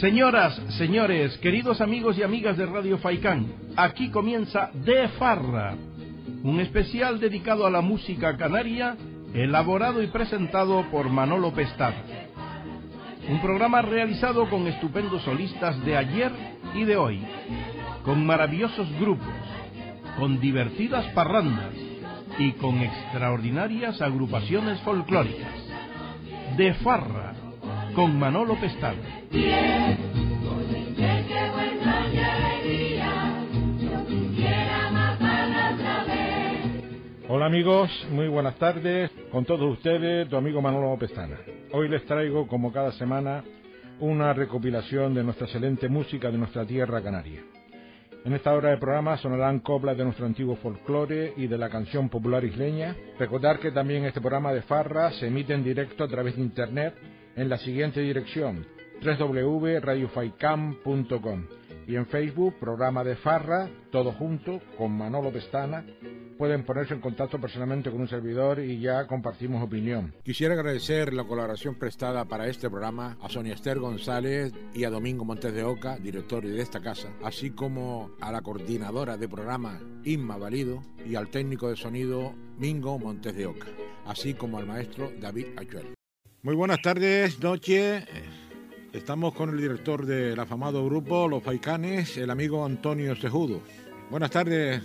Señoras, señores, queridos amigos y amigas de Radio Faicán, aquí comienza De Farra, un especial dedicado a la música canaria, elaborado y presentado por Manolo Pestana. Un programa realizado con estupendos solistas de ayer y de hoy, con maravillosos grupos, con divertidas parrandas y con extraordinarias agrupaciones folclóricas. De Farra, con Manolo Pestana. Hola amigos, muy buenas tardes. Con todos ustedes, tu amigo Manolo Pestana. Hoy les traigo, como cada semana, una recopilación de nuestra excelente música de nuestra tierra canaria. En esta hora de programa sonarán coplas de nuestro antiguo folclore y de la canción popular isleña. Recordar que también este programa de Farra se emite en directo a través de internet en la siguiente dirección www.radiofaicam.com y en Facebook, programa de Farra, todo junto, con Manolo Pestana. Pueden ponerse en contacto personalmente con un servidor y ya compartimos opinión. Quisiera agradecer la colaboración prestada para este programa a Sonia Esther González y a Domingo Montes de Oca, director de esta casa, así como a la coordinadora de programa Inma Valido y al técnico de sonido Mingo Montes de Oca, así como al maestro David Achuel. Muy buenas tardes, noche. Estamos con el director del afamado grupo Los Faicanes, el amigo Antonio Sejudo. Buenas tardes.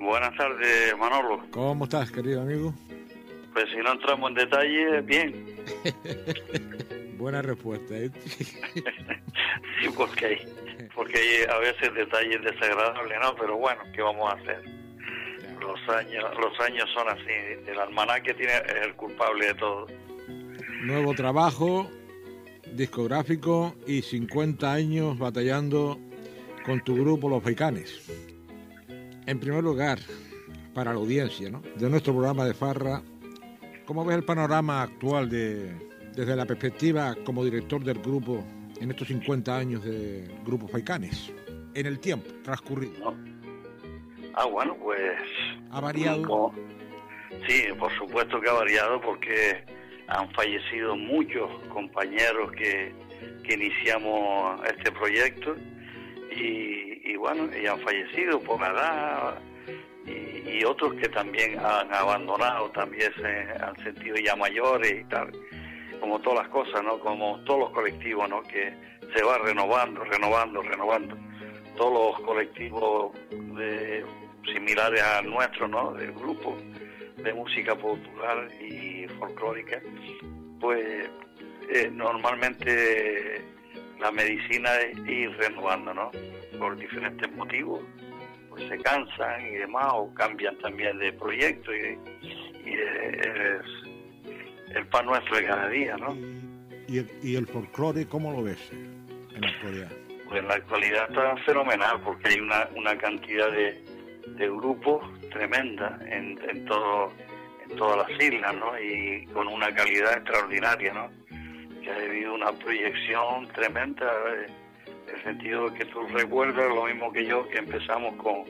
Buenas tardes, Manolo. ¿Cómo estás, querido amigo? Pues si no entramos en detalle, bien. Buena respuesta. ¿eh? sí, porque, porque hay a veces detalles desagradables, ¿no? Pero bueno, ¿qué vamos a hacer? Los años, los años son así. El almanaque tiene, es el culpable de todo. Nuevo trabajo, discográfico y 50 años batallando con tu grupo Los Faicanes. En primer lugar, para la audiencia ¿no? de nuestro programa de Farra, ¿cómo ves el panorama actual de, desde la perspectiva como director del grupo en estos 50 años de Grupo Faicanes? En el tiempo transcurrido. Ah, bueno, pues... ¿Ha variado? Sí, por supuesto que ha variado porque han fallecido muchos compañeros que, que iniciamos este proyecto y, bueno, y han fallecido por la edad y, otros que también han abandonado, también se han sentido ya mayores y tal, como todas las cosas, ¿no? Como todos los colectivos, ¿no? Que se va renovando, renovando, renovando. Todos los colectivos similares a nuestro, ¿no? Del grupo de música popular y folclórica, pues eh, normalmente la medicina es ir renovando, ¿no? Por diferentes motivos, pues se cansan y demás, o cambian también de proyecto y, es el pan nuestro de cada día, ¿no? ¿Y el, y el folclore cómo lo ves en la actualidad? Pues en la actualidad está fenomenal porque hay una, una cantidad de, de grupos tremenda en, en, todo, en todas las islas, ¿no? Y con una calidad extraordinaria, ¿no? Que ha habido una proyección tremenda, eh, en el sentido que tú recuerdas lo mismo que yo, que empezamos con,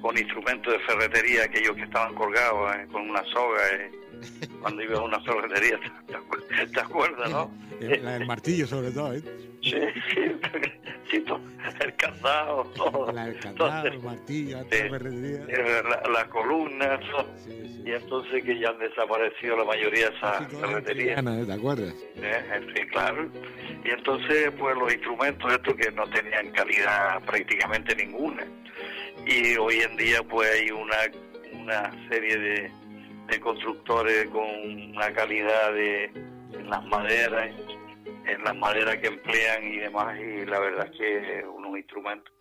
con instrumentos de ferretería, aquellos que estaban colgados eh, con una soga, eh, cuando iba a una ferretería, ¿te, acuerdas, no? La del martillo sobre todo, ¿eh? Sí, sí, el candado, todo. La, el candado, el martillo, la ferretería. Las columnas, y entonces que ya han desaparecido la mayoría de esas ferreterías. ¿Te acuerdas? Sí, claro. Y entonces, pues los instrumentos estos que no tenían calidad prácticamente ninguna. Y hoy en día, pues hay una, una serie de, de constructores con una calidad de en las maderas en las maderas que emplean y demás, y la verdad es que unos instrumentos.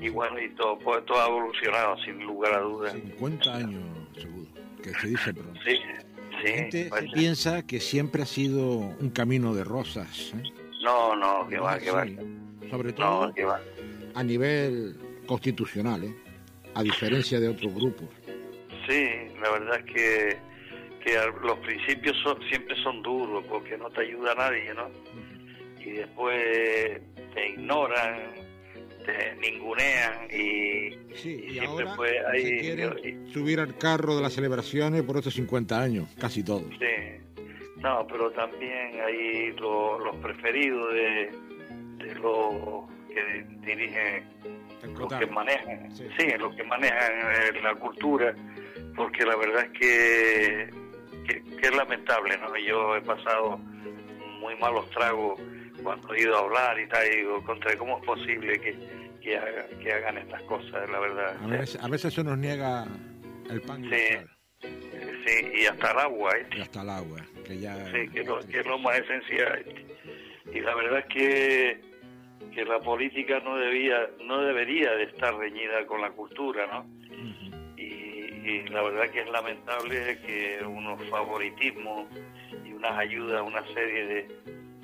Y bueno, y todo, pues, todo ha evolucionado, sin lugar a dudas. 50 años, seguro, que se dice pronto. Sí, sí. La gente piensa que siempre ha sido un camino de rosas. ¿eh? No, no, que va, que va. Sobre todo a nivel constitucional, ¿eh? a diferencia de otros grupos. Sí, la verdad es que, que los principios son, siempre son duros porque no te ayuda a nadie, ¿no? Y después te ignoran, te ningunean y, siempre pues ahí, subir al carro de las celebraciones por estos 50 años, casi todos. Sí, no, pero también hay los preferidos de, de los que dirigen, los que manejan, sí, los que manejan eh, la cultura, porque la verdad es que, que, es lamentable, ¿no? Yo he pasado muy malos tragos cuando he ido a hablar y tal, y digo, contra cómo es posible que, que, hagan estas cosas, la verdad. A veces, a veces se nos niega el pan y sí. Sí, y hasta el agua. ¿eh? Y hasta el agua, que ya... Sí, que, es lo más esencial. Y la verdad es que, que la política no debía no debería de estar reñida con la cultura, ¿no? Y, la verdad que es lamentable que unos favoritismos y unas ayudas a una serie de,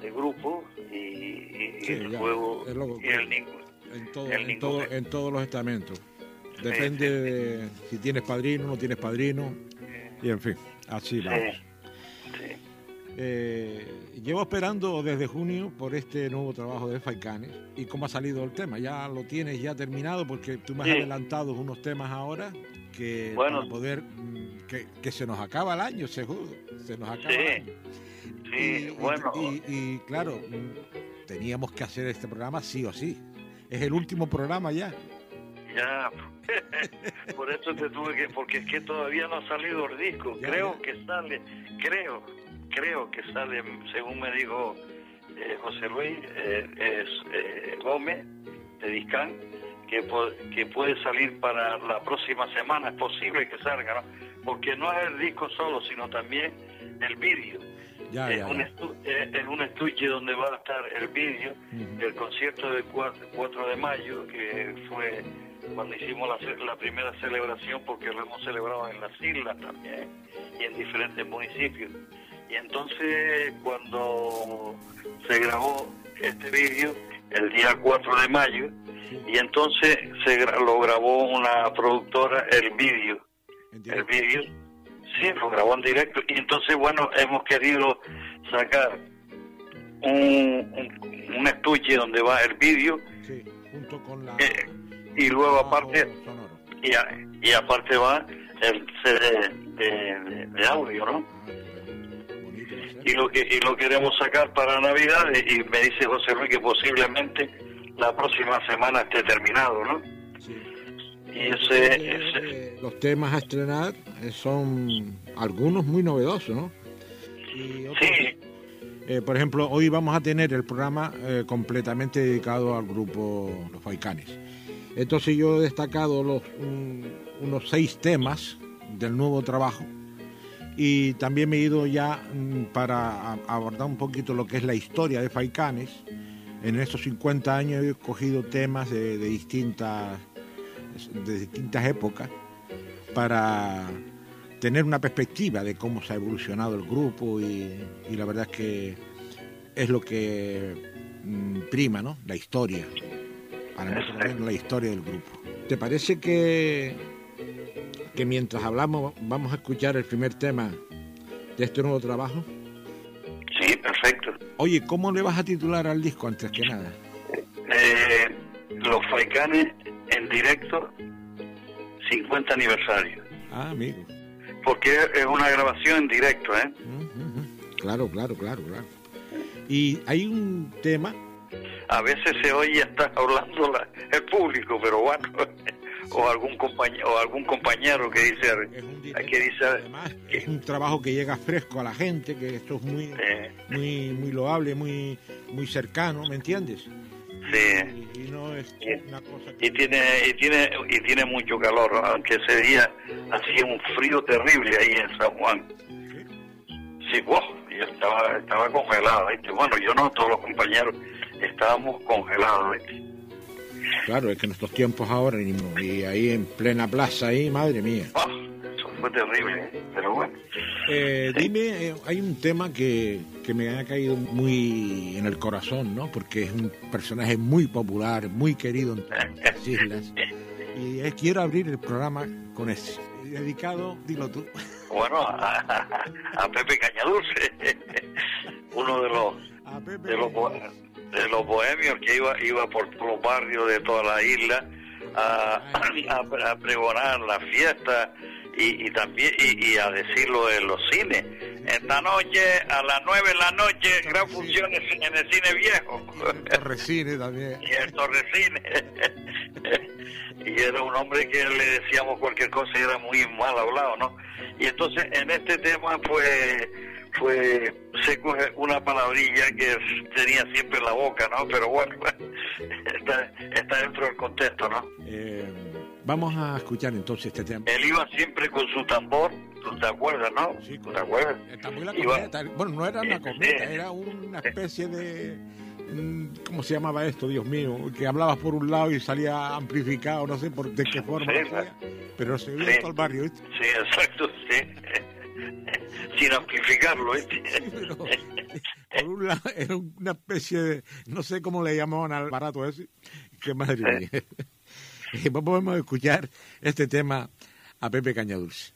de grupos y, y, el juego y el ningún en, todo, en, todos los estamentos. Depende de si tienes padrino o no tienes padrino. Y en fin, así vamos. Eh, llevo esperando desde junio por este nuevo trabajo de Faicanes y cómo ha salido el tema. Ya lo tienes ya terminado porque tú me has adelantado unos temas ahora que bueno. para poder mm, que, se nos acaba el año, seguro, se nos acaba el año. Sí, bueno. y claro, mm, teníamos que hacer este programa sí o sí. Es el último programa ya. Ya, por eso te tuve que, porque es que todavía no ha salido el disco. creo que sale, creo, creo que sale, según me dijo eh, José Luis eh, es, eh, Gómez de Discán, que, que puede salir para la próxima semana. Es posible que salga, ¿no? Porque no es el disco solo, sino también el vídeo es, Un es, un estuche donde va a estar el vídeo del concierto del 4, de mayo, que fue cuando hicimos la, la, primera celebración, porque lo hemos celebrado en las islas también y en diferentes municipios. Y entonces cuando se grabó este vídeo, el día 4 de mayo, y entonces se lo grabó una productora el vídeo, el vídeo Sí, lo grabó en directo. Y entonces, bueno, hemos querido sacar un, un, estuche donde va el vídeo. Sí, junto con la. Eh, y luego, aparte. Y, y, aparte va el CD de, audio, ¿no? y lo que y lo queremos sacar para Navidad y me dice José Luis que posiblemente la próxima semana esté terminado, ¿no? Y ese, los temas a estrenar eh, son algunos muy novedosos, ¿no? sí. Eh, por ejemplo, hoy vamos a tener el programa eh, completamente dedicado al grupo Los Faicanes. Entonces yo he destacado los, unos seis temas del nuevo trabajo y también me he ido ya mm, para abordar un poquito lo que es la historia de Faicanes. En estos 50 años he cogido temas de distintas de distintas épocas para tener una perspectiva de cómo se ha evolucionado el grupo y, la verdad es que es lo que mm, prima, ¿no? La historia. Para nosotros la historia del grupo. ¿Te parece que, que mientras hablamos vamos a escuchar el primer tema de este nuevo trabajo? Sí, perfecto. Oye, ¿cómo le vas a titular al disco antes que nada? Eh, los Faicanes en directo 50 aniversario. Ah, amigo. Porque es una grabación en directo, ¿eh? Claro, claro, claro, claro. Y hay un tema... A veces se oye hasta hablando el público, pero bueno, o algún compañero o algún compañero que dice que dice además, es un trabajo que llega fresco a la gente que esto es muy muy muy loable muy muy cercano me entiendes Sí. Y, no es una cosa y tiene y tiene y tiene mucho calor, aunque ese día hacía un frío terrible ahí en San Juan. Sí, wow, yo estaba estaba congelado, Bueno, yo no, todos los compañeros estábamos congelados, Claro, es que en estos tiempos ahora, y ahí en plena plaza, ahí, madre mía. eso fue terrible, ¿eh? pero bueno. Eh, dime, eh, hay un tema que, que, me ha caído muy en el corazón, ¿no? Porque es un personaje muy popular, muy querido en las islas. Y quiero abrir el programa con ese. Dedicado, dilo tú. bueno, a, Pepe Cañadulce, uno de los, de los de los bohemios que iba iba por los barrios de toda la isla a, a, pregonar la fiesta y, también y, a decirlo en los cines. Esta noche, a las nueve de la noche, gran función en el cine viejo. Torrecine también. Y el Torrecine. y era un hombre que le decíamos cualquier cosa y era muy mal hablado, ¿no? Y entonces en este tema, pues fue se coge una palabrilla que tenía siempre en la boca, ¿no? Pero bueno, está, está dentro del contexto, ¿no? Eh, vamos a escuchar entonces este tema. Él iba siempre con su tambor, ¿tú te acuerdas, no? Sí, ¿te acuerdas? Bueno, no era una cometa, era una especie de... Mm, ¿Cómo se llamaba esto, Dios mío? Que hablabas por un lado y salía amplificado, no sé por de qué forma, pero se veía todo el barrio. Sí, exacto, sí sin amplificarlo. ¿eh? por un lado, era una especie de, no sé cómo le llamaban al barato ese, qué madre mía. Podemos escuchar este tema a Pepe Cañadulce.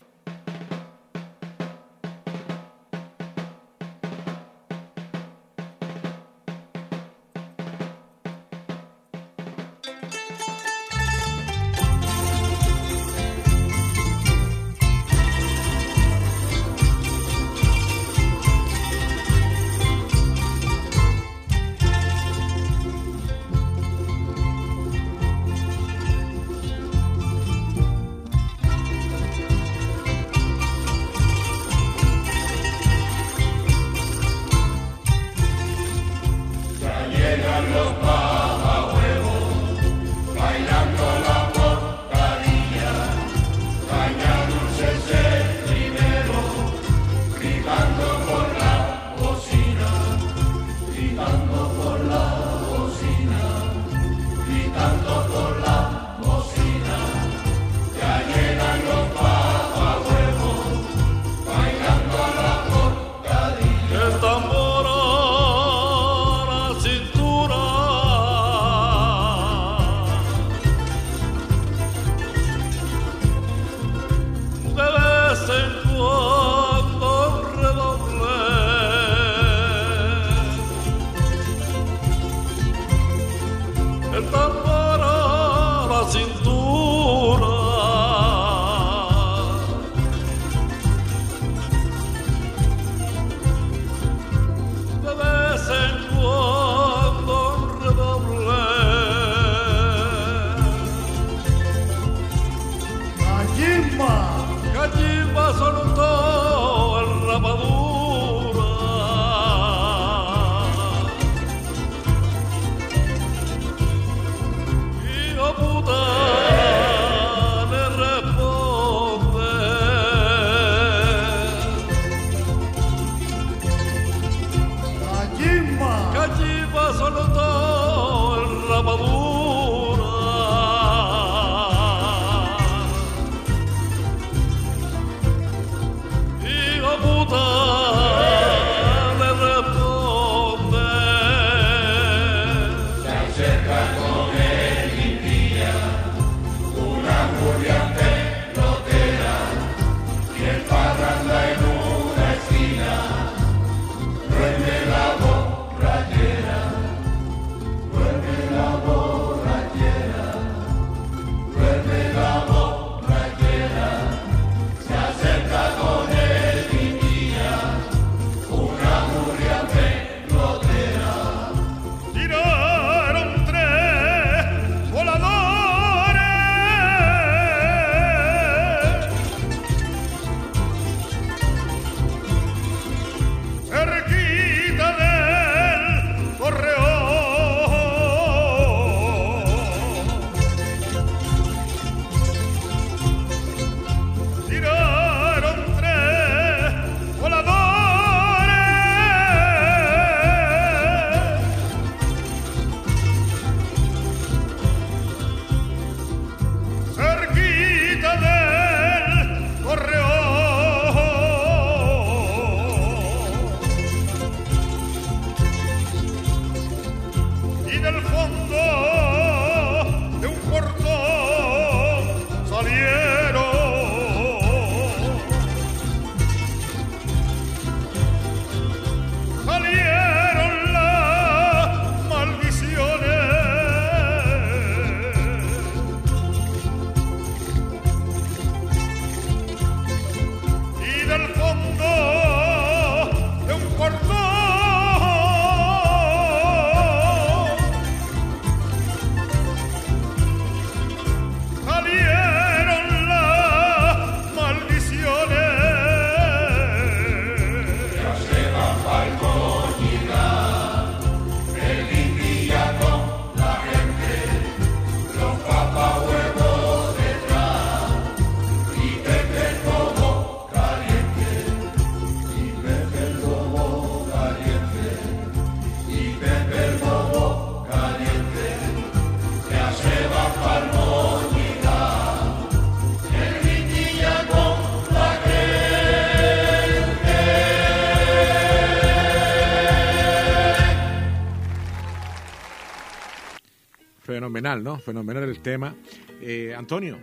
Fenomenal, ¿no? Fenomenal el tema. Eh, Antonio.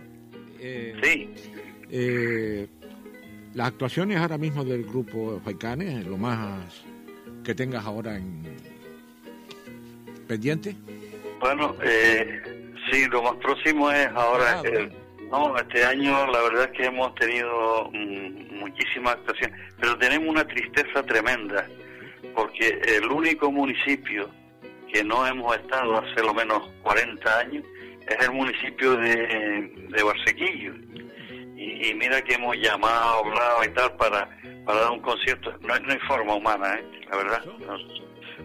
Eh, sí. Eh, las actuaciones ahora mismo del grupo Faicanes, lo más que tengas ahora en pendiente. Bueno, sí, lo más próximo es ahora. no, este año la verdad es que hemos tenido mm, muchísimas actuaciones, pero tenemos una tristeza tremenda porque el único municipio que no hemos estado hace lo menos 40 años es el municipio de, de Barsequillo. Y, mira que hemos llamado, hablado y tal para, para dar un concierto. No, hay forma humana, ¿eh? la verdad.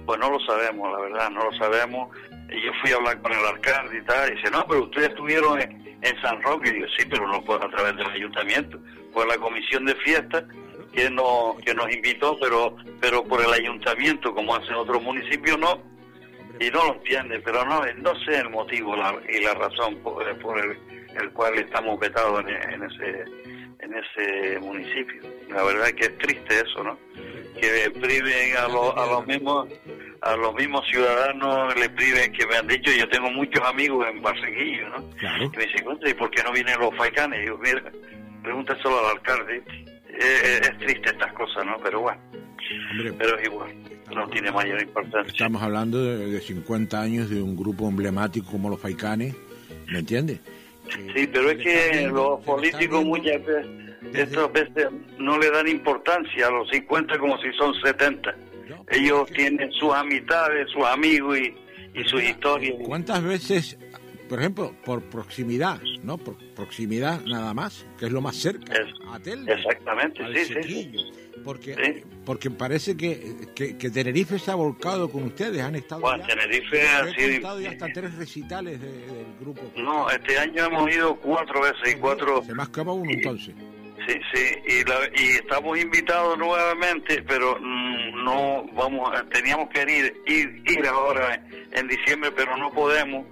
pues no lo sabemos, la verdad, no lo sabemos. Y yo fui a hablar con el alcalde y tal, y dice, no, pero ustedes estuvieron en, en San Roque. Y yo, sí, pero no fue a través del ayuntamiento, fue la comisión de fiestas que nos, que nos invitó, pero, pero por el ayuntamiento, como hacen otros municipios, no y no lo entiende, pero no, no sé el motivo y la razón por, el, cual estamos vetados en, ese en ese municipio. La verdad es que es triste eso, ¿no? Que priven a, los a los mismos a los mismos ciudadanos le priven que me han dicho, yo tengo muchos amigos en Barseguillo, ¿no? Y me dicen, ¿y por qué no vienen los faicanes? Y yo, mira, pregúntaselo al alcalde. Es triste estas cosas, ¿no? Pero bueno, pero es igual no tiene mayor importancia. Estamos hablando de, 50 años de un grupo emblemático como los Faicanes, ¿me entiendes? Sí, pero es que los políticos muchas veces, estas veces no le dan importancia a los 50 como si son 70. Ellos tienen sus amistades, sus amigos y, y sus historias. ¿Cuántas veces, por ejemplo, por proximidad, ¿no? Por proximidad nada más, que es lo más cerca, a Exactamente, sí, sí porque porque parece que, que, Tenerife se ha volcado con ustedes, han estado bueno, Tenerife ha sido hasta tres recitales del grupo. No, este año hemos ido cuatro veces y cuatro... Se acaba uno entonces. Sí, sí, y, y estamos invitados nuevamente, pero mm, no vamos, teníamos que ir, ir, ir ahora en diciembre, pero no podemos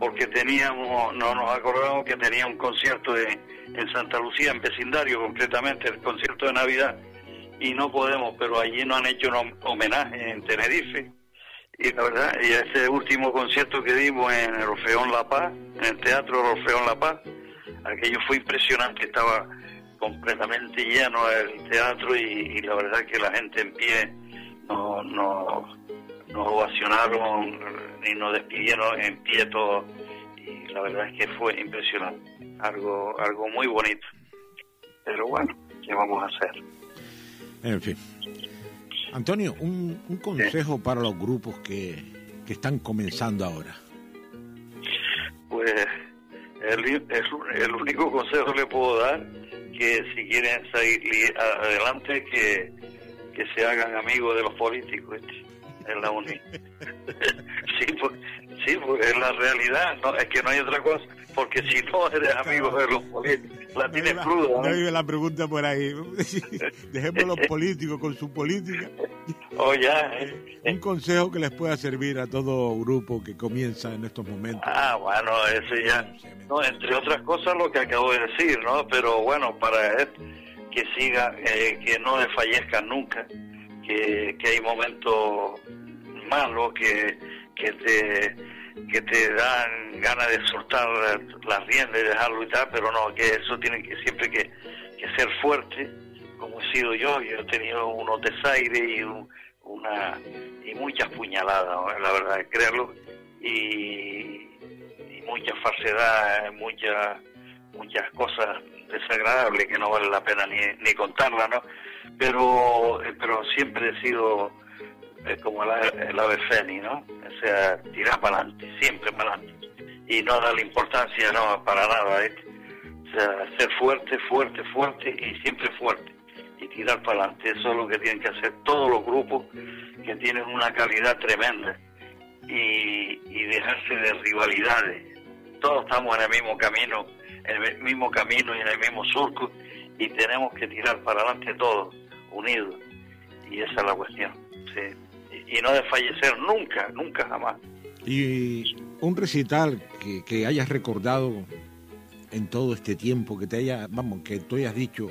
porque teníamos, no nos acordamos que tenía un concierto de, en Santa Lucía, en vecindario concretamente, el concierto de Navidad, y no podemos, pero allí nos han hecho un homenaje en Tenerife. Y la verdad, y ese último concierto que dimos en el Orfeón La Paz, en el Teatro Orfeón La Paz, aquello fue impresionante, estaba completamente lleno el teatro y, la verdad que la gente en pie no, no, nos ovacionaron y nos despidieron en pie todos y la verdad es que fue impresionante, algo, algo muy bonito. Pero bueno, ¿qué vamos a hacer? En fin. Antonio, un, un consejo para los grupos que, que, están comenzando ahora. Pues el, el, único consejo que le puedo dar que si quieren salir adelante que, que se hagan amigos de los políticos. Es la única. sí, pues, sí, pues es la realidad, no es que no hay otra cosa porque si no eres amigo de los políticos, la tienes cruda. No vive la pregunta por ahí. Dejemos los políticos con su política. Oh, ya. Un consejo que les pueda servir a todo grupo que comienza en estos momentos. Ah, bueno, eso ya. No, entre otras cosas lo que acabo de decir, ¿no? Pero bueno, para que siga, eh, que no desfallezcan nunca, que, hay momentos malos, que, que te que te dan ganas de soltar las riendas y dejarlo y tal, pero no, que eso tiene que siempre que, ser fuerte, como he sido yo, yo he tenido unos desaires y una y muchas puñaladas, la verdad, creerlo, y, y mucha falsedad, muchas muchas cosas desagradables que no vale la pena ni, ni contarlas, ¿no? Pero, pero siempre he sido es como el, ave fénix, ¿no? O sea, tirar para adelante, siempre para adelante. Y no darle importancia, no, para nada. ¿eh? O sea, ser fuerte, fuerte, fuerte y siempre fuerte. Y tirar para adelante. Eso es lo que tienen que hacer todos los grupos que tienen una calidad tremenda. Y dejarse de rivalidades. Todos estamos en el mismo camino, en el mismo camino y en el mismo surco. Y tenemos que tirar para adelante todos, unidos. Y esa es la cuestión. Sí y no de fallecer nunca, nunca jamás. Y un recital que, que hayas recordado en todo este tiempo, que te haya, vamos, que tú hayas dicho,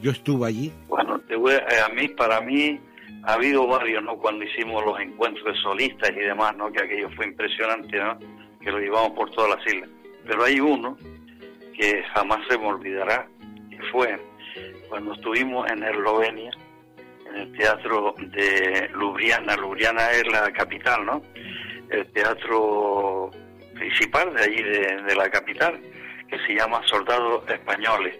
yo estuve allí. Bueno, te voy a, a mí, para mí, ha habido varios, ¿no? Cuando hicimos los encuentros de solistas y demás, ¿no? Que aquello fue impresionante, ¿no? que lo llevamos por todas las islas. Pero hay uno que jamás se me olvidará, que fue cuando estuvimos en Eslovenia, en el teatro de Ljubljana. Ljubljana es la capital, ¿no? El teatro principal de allí, de, la capital, que se llama Soldados Españoles.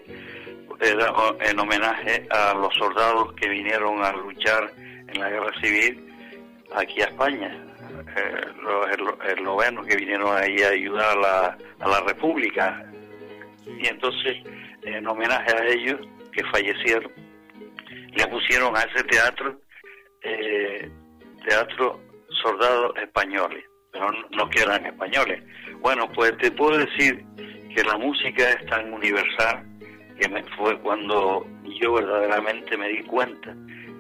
Era en homenaje a los soldados que vinieron a luchar en la guerra civil aquí a España, eh, los eslovenos que vinieron ahí a ayudar a la, a la República. Y entonces, en homenaje a ellos que fallecieron, le pusieron a ese teatro, eh, teatro soldados españoles, pero no que eran españoles. Bueno, pues te puedo decir que la música es tan universal que me fue cuando yo verdaderamente me di cuenta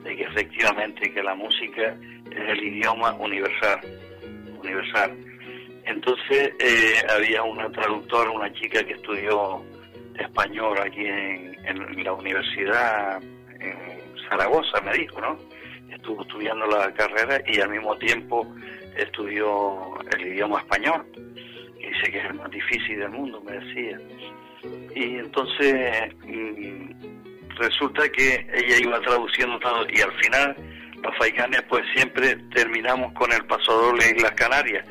de que efectivamente que la música es el idioma universal, universal. Entonces eh, había una traductora, una chica que estudió español aquí en, en la universidad en Zaragoza, me dijo, ¿no? Estuvo estudiando la carrera y al mismo tiempo estudió el idioma español, que dice que es el más difícil del mundo, me decía. Y entonces mm, resulta que ella iba traduciendo todo y al final los faicanes pues siempre terminamos con el paso doble Islas Canarias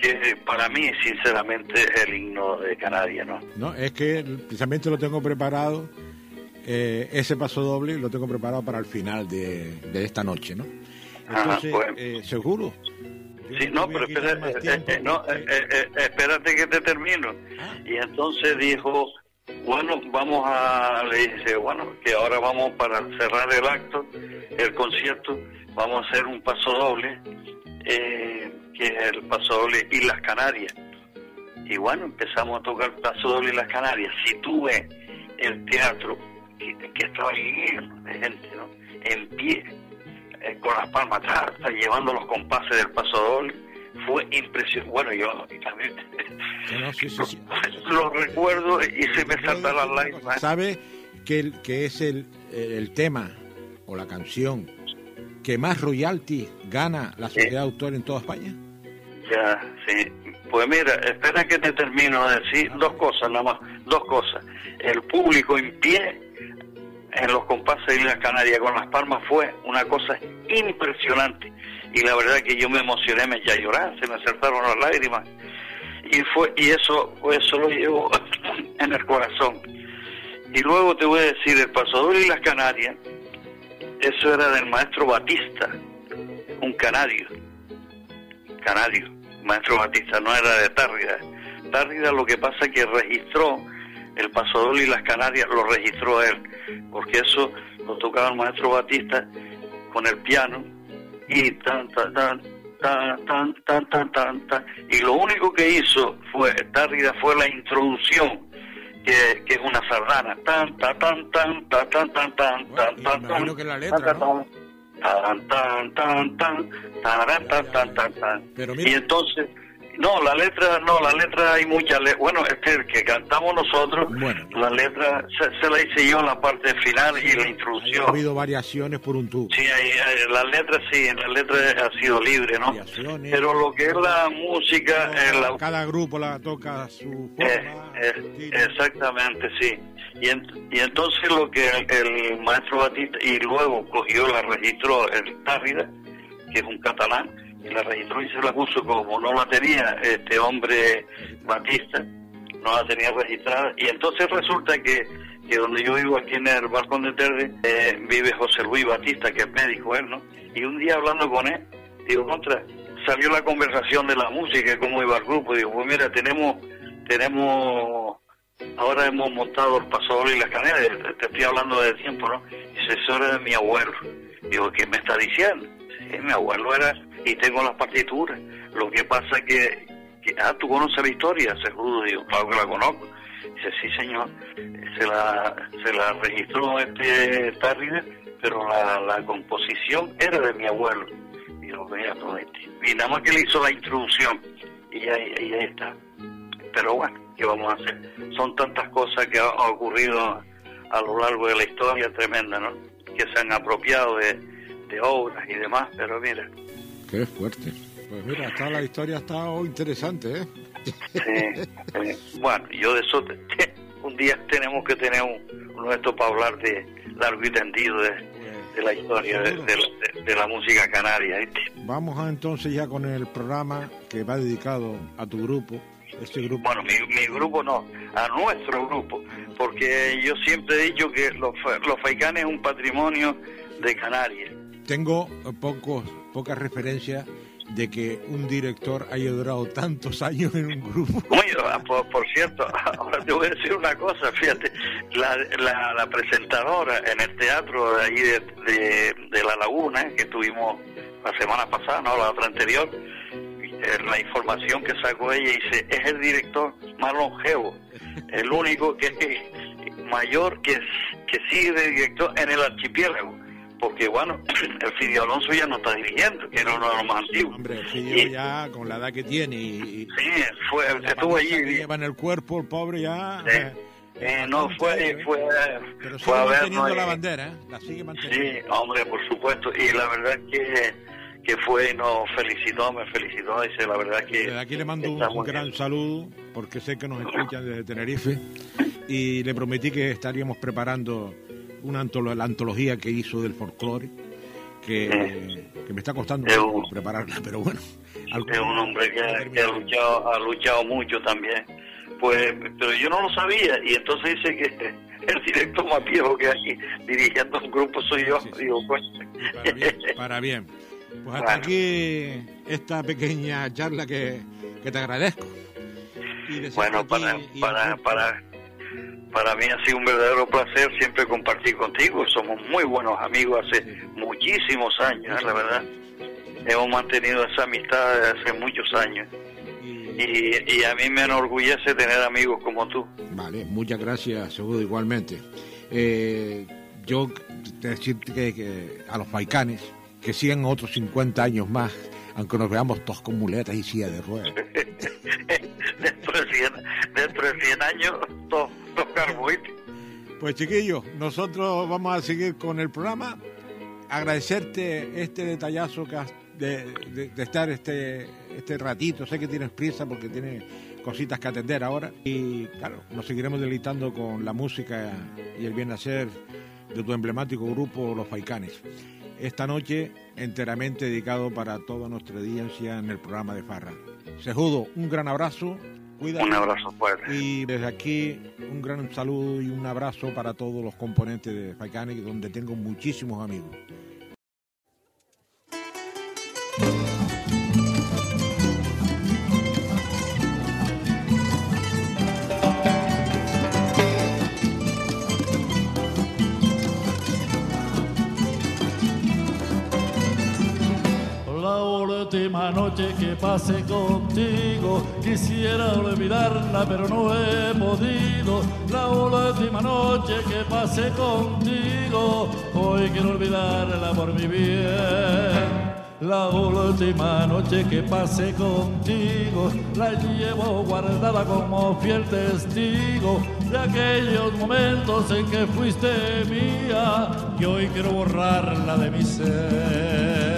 que para mí sinceramente es el himno de Canarias, ¿no? No, es que precisamente lo tengo preparado eh, ese paso doble lo tengo preparado para el final de, esta noche, ¿no? Entonces, pues. eh, seguro. Sí, no, pero espérate, eh, no, espérate que te termino. Ah. Y entonces dijo, bueno, vamos a, le dice, bueno, que ahora vamos para cerrar el acto, el concierto, vamos a hacer un paso doble, que es el paso doble y las Canarias. Y bueno, empezamos a tocar paso doble y las Canarias. Si tú ves el teatro que, estaba lleno de gente, ¿no? En pie, eh, con las palmas atrás, llevando los compases del paso doble. Fue impresionante. Bueno, yo también lo, recuerdo y se me saltan las lágrimas. ¿Sabe que, que es el, el tema o la canción que más royalty gana la sociedad de autor en toda España? Ya, sí. Pues mira, espera que te termino de decir dos cosas nada más, dos cosas. El público en pie en los compases de Islas Canarias con las palmas fue una cosa impresionante y la verdad que yo me emocioné, me eché a llorar, se me saltaron las lágrimas y fue y eso eso lo llevo en el corazón. Y luego te voy a decir el pasador y las Canarias, eso era del maestro Batista, un canario, canario, maestro Batista, no era de Tárrida. Tárrida lo que pasa es que registró el pasador y las Canarias, lo registró él porque eso lo tocaba el maestro Batista con el piano y tan tan tan tan tan tan tan tan, tan. y lo único que hizo fue Tárrida fue la introducción que, que es una sardana tan tan tan tan tan tan tan tan tan tan tan la ¿no? tan tan tan tan tan tan tan tan tan y entonces no, la letra, no, la letra hay muchas. bueno, este que cantamos nosotros, bueno. la letra se, la hice yo en la parte final y la introducción. Ha habido variaciones por un tubo. Sí, hay, la letra sí, la letra ha sido libre, ¿no? Pero lo que es la música. cada grupo la toca su eh, forma. Eh, exactamente, sí. Y, entonces lo que el, maestro Batista, y luego cogió, la registró el Tárrida, que es un catalán y la registró y se la puso como no la tenía este hombre Batista, no la tenía registrada. Y entonces resulta que, que donde yo vivo aquí en el Balcón de Terde, eh, vive José Luis Batista, que es médico él, ¿no? Y un día hablando con él, digo, contra, salió la conversación de la música, cómo iba el grupo, digo, pues mira, tenemos, tenemos, ahora hemos montado el pasador y las canelas, te estoy hablando de tiempo, ¿no? Y eso era de mi abuelo. Digo, ¿qué me está diciendo? Sí, mi abuelo era y tengo las partituras. Lo que pasa que, que ah, tú conoces la historia, seguro, digo, claro que la conozco. Dice, sí, señor, se la, se la registró este Tarride, pero la, la composición era de mi abuelo. Y lo veía todo este. Y nada más que le hizo la introducción, y ahí, ahí está. Pero bueno, ¿qué vamos a hacer? Son tantas cosas que han ocurrido a lo largo de la historia tremenda, ¿no? Que se han apropiado de, de obras y demás, pero mira, Qué fuerte. Pues mira, hasta la historia ha estado interesante, ¿eh? Sí, bueno, yo de eso, un día tenemos que tener un, nuestro para hablar de largo y tendido de, de la historia de, la música canaria. Vamos a, entonces ya con el programa que va dedicado a tu grupo. Este grupo. Bueno, mi, grupo no, a nuestro grupo, porque yo siempre he dicho que los, los faicanes es un patrimonio de Canarias. Tengo pocos, pocas referencias de que un director haya durado tantos años en un grupo. Ah, por, cierto, ahora te voy a decir una cosa, fíjate, la, la, presentadora en el teatro de allí de, La Laguna, que tuvimos la semana pasada, no, la otra anterior, eh, la información que sacó ella dice, es el director más longevo, el único que es mayor que, que sigue de director en el archipiélago porque bueno, el Fidio Alonso ya no está dirigiendo, que era uno de los más antiguos. Hombre, el Fidio ya con la edad que tiene y... sí, fue, estuvo allí. lleva en el cuerpo, el pobre ya... Eh, eh, no, fue, fue, Pero sigue manteniendo la bandera, ¿eh? La sigue manteniendo. Sí, hombre, por supuesto. Y la verdad que, que fue y nos felicitó, me felicitó. Dice, la verdad que... Desde aquí le mando un, gran saludo, porque sé que nos escuchan desde Tenerife. Y le prometí que estaríamos preparando una la antología que hizo del folclore, que, me está costando prepararla, pero bueno. Es un hombre que, ha, luchado, ha luchado mucho también. Pues, pero yo no lo sabía, y entonces dice que el director más viejo que hay dirigiendo un grupo soy yo. Digo, pues. Para bien, Pues hasta aquí esta pequeña charla que, que te agradezco. bueno, para, para, para, para mí ha sido un verdadero placer siempre compartir contigo. Somos muy buenos amigos hace muchísimos años, ¿eh? la verdad. Hemos mantenido esa amistad desde hace muchos años. Y, a mí me enorgullece tener amigos como tú. Vale, muchas gracias, seguro, igualmente. Eh, yo decirte que, a los paicanes que sigan otros 50 años más, aunque nos veamos todos con muletas y silla de ruedas. dentro, de 100, dentro de 100 años, todos pues chiquillos, nosotros vamos a seguir con el programa. Agradecerte este detallazo que de, estar este, este ratito. Sé que tienes prisa porque tienes cositas que atender ahora. Y claro, nos seguiremos deleitando con la música y el bien hacer de tu emblemático grupo Los Faicanes. Esta noche enteramente dedicado para toda nuestra audiencia en el programa de Farra. Sejudo, un gran abrazo un abrazo fuerte. Y desde aquí un gran saludo y un abrazo para todos los componentes de Faikane, donde tengo muchísimos amigos. Última noche que pasé contigo. Quisiera olvidarla, pero no he podido. La última noche que pasé contigo. Hoy quiero olvidarla por mi bien. La última noche que pasé contigo la llevo guardada como fiel testigo de aquellos momentos en que fuiste mía y hoy quiero borrarla de mi ser.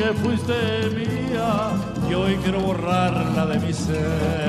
Que fuiste mía y hoy quiero borrarla de mi ser.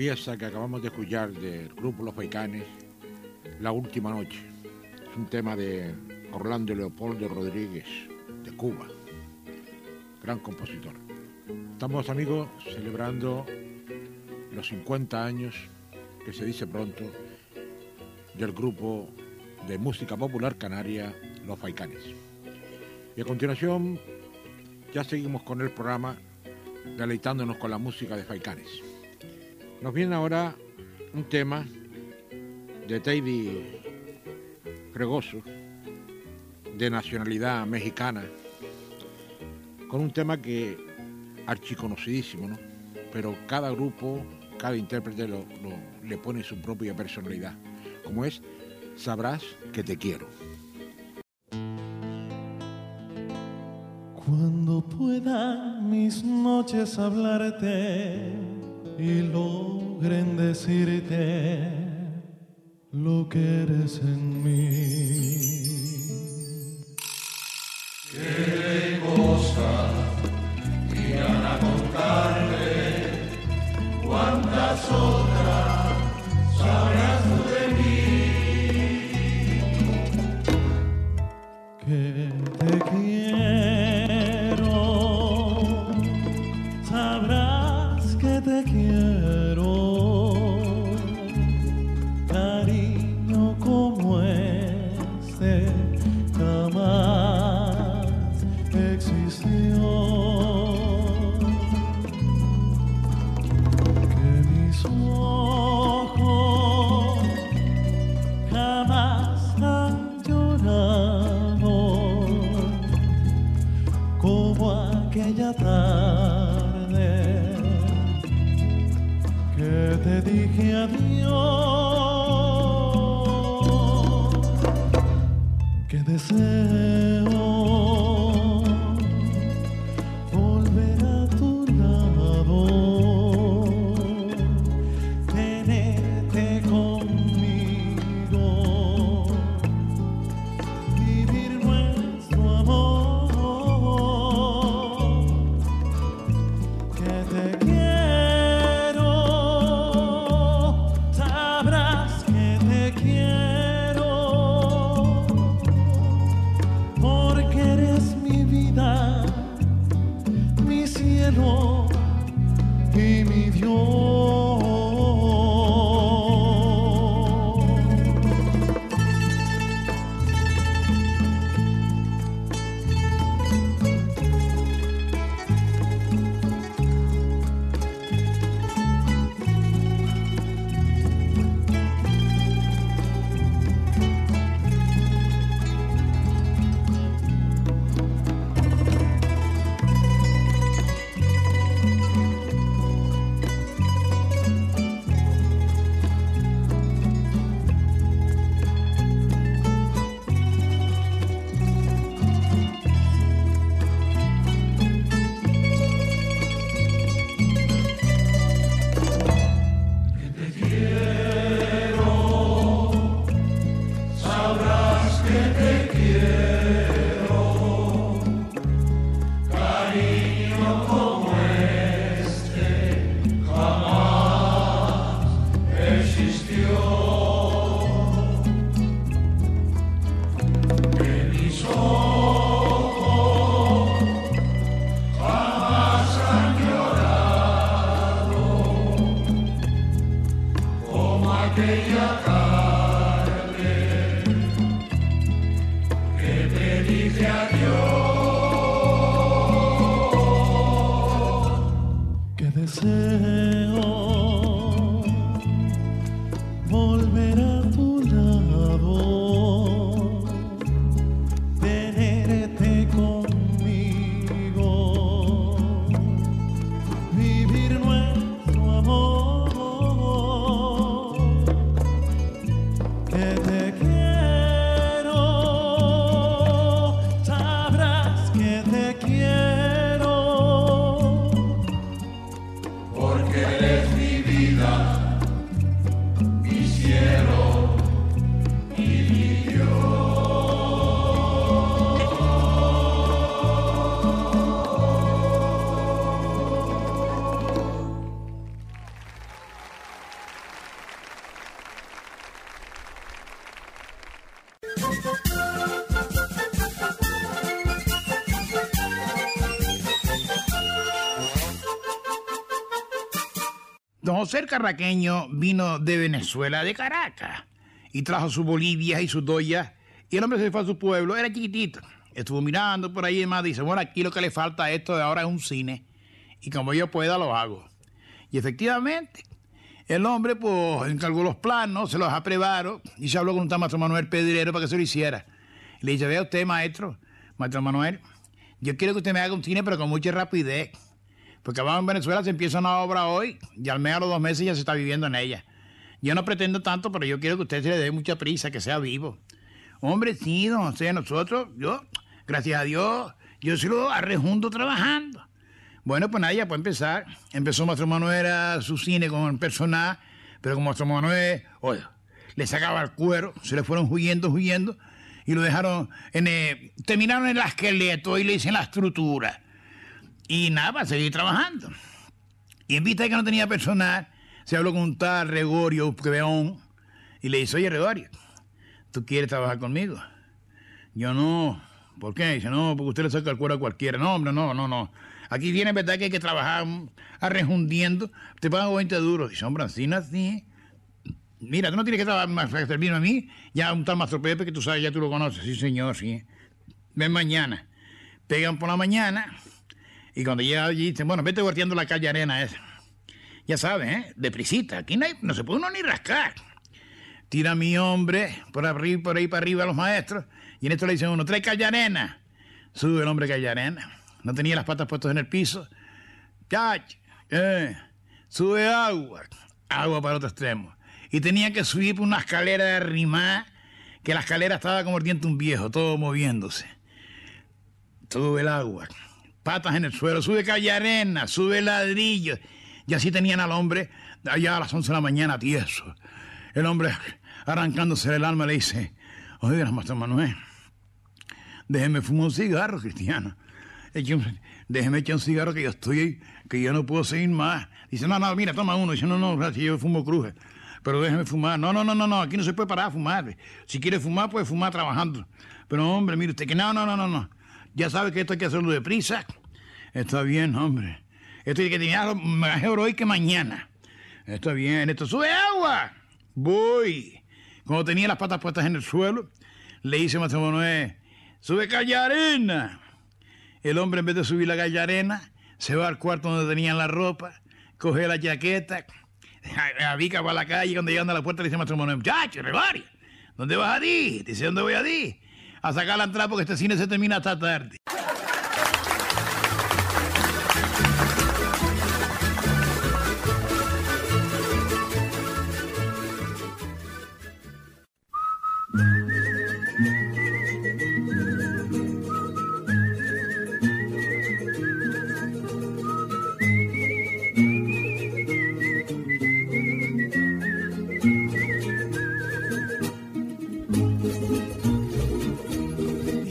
Pieza que acabamos de escuchar del grupo Los Faicanes, La Última Noche. Es un tema de Orlando Leopoldo Rodríguez, de Cuba, gran compositor. Estamos, amigos, celebrando los 50 años, que se dice pronto, del grupo de música popular canaria Los Faicanes. Y a continuación ya seguimos con el programa deleitándonos con la música de Faicanes. Nos viene ahora un tema de Teddy Fregoso, de nacionalidad mexicana, con un tema que archiconocidísimo, ¿no? Pero cada grupo, cada intérprete le pone su propia personalidad, como es Sabrás que te quiero. Cuando pueda mis noches hablarte y logren decirte lo que eres en mí. Carraqueño vino de Venezuela, de Caracas, y trajo sus bolivias y sus doyas, y el hombre se fue a su pueblo, era chiquitito. Estuvo mirando por ahí y demás, dice, bueno, aquí lo que le falta a esto de ahora es un cine, y como yo pueda lo hago. Y efectivamente, el hombre pues encargó los planos, se los aprobaron, y se habló con un tal maestro Manuel Pedrero para que se lo hiciera. Le dice, vea usted, maestro, maestro Manuel, yo quiero que usted me haga un cine, pero con mucha rapidez. Porque vamos en Venezuela, se empieza una obra hoy, y al menos a los dos meses ya se está viviendo en ella. Yo no pretendo tanto, pero yo quiero que usted se le dé mucha prisa, que sea vivo. Hombre, sí, don José, nosotros, yo, gracias a Dios, yo se lo arrejundo trabajando. Bueno, pues nada, puede empezar. Empezó Maestro Manuel a su cine con el personal, pero como Maestro Manuel, oye, le sacaba el cuero, se le fueron huyendo, huyendo, y lo dejaron en el, terminaron en el esqueleto y le dicen la estructura. Y nada, para seguir trabajando. Y en vista de que no tenía personal, se habló con un tal Gregorio Creón y le dice, oye, Gregorio, ¿tú quieres trabajar conmigo? Yo no. ¿Por qué? Dice, no, porque usted le saca el cuero a cualquiera. No, hombre, no, no, no. Aquí viene, ¿verdad? Que hay que trabajar arrejundiendo. Te pagan 20 duros. Dice, hombre, así, así. Mira, tú no tienes que trabajar más servirme a mí. Ya un tal Mastro Pepe que tú sabes, ya tú lo conoces. Sí, señor, sí. Ven mañana. Pegan por la mañana. Y cuando llega allí, dicen, bueno, vete volteando la calle arena esa. Ya sabes, ¿eh? Deprisita. Aquí no, se puede uno ni rascar. Tira a mi hombre por, arriba, por ahí para arriba a los maestros. Y en esto le dicen uno, trae calle arena. Sube el hombre calle arena. No tenía las patas puestas en el piso. Chacho, eh, sube agua. Agua para otro extremo. Y tenía que subir por una escalera de arrimar, que la escalera estaba como un viejo, todo moviéndose. Sube el agua. Patas en el suelo. Sube calle arena, sube ladrillo. Y así tenían al hombre allá a las 11 de la mañana tieso. El hombre arrancándose el alma le dice, oiga, Maestro Manuel, déjeme fumar un cigarro, cristiano. Déjeme echar un cigarro que yo estoy, que yo no puedo seguir más. Dice, no, no, mira, toma uno. Dice, no, no, gracias, yo fumo cruje. Pero déjeme fumar. No, no, no, no, no, aquí no se puede parar a fumar. Si quiere fumar, puede fumar trabajando. Pero, hombre, mire usted, que no, no, no, no, no. Ya sabe que esto hay que hacerlo deprisa. Está bien, hombre. Esto hay que tener mejor hoy que mañana. Está bien, esto sube agua. Voy. Cuando tenía las patas puestas en el suelo, le dice a Manuel, sube calle arena. El hombre en vez de subir la calle arena, se va al cuarto donde tenían la ropa, coge la chaqueta, abica para la calle cuando llegan a la puerta le dice a Manuel, muchacho, ¿dónde vas a ti? Dice, ¿dónde voy a ti? A sacar la entrada porque este cine se termina hasta tarde.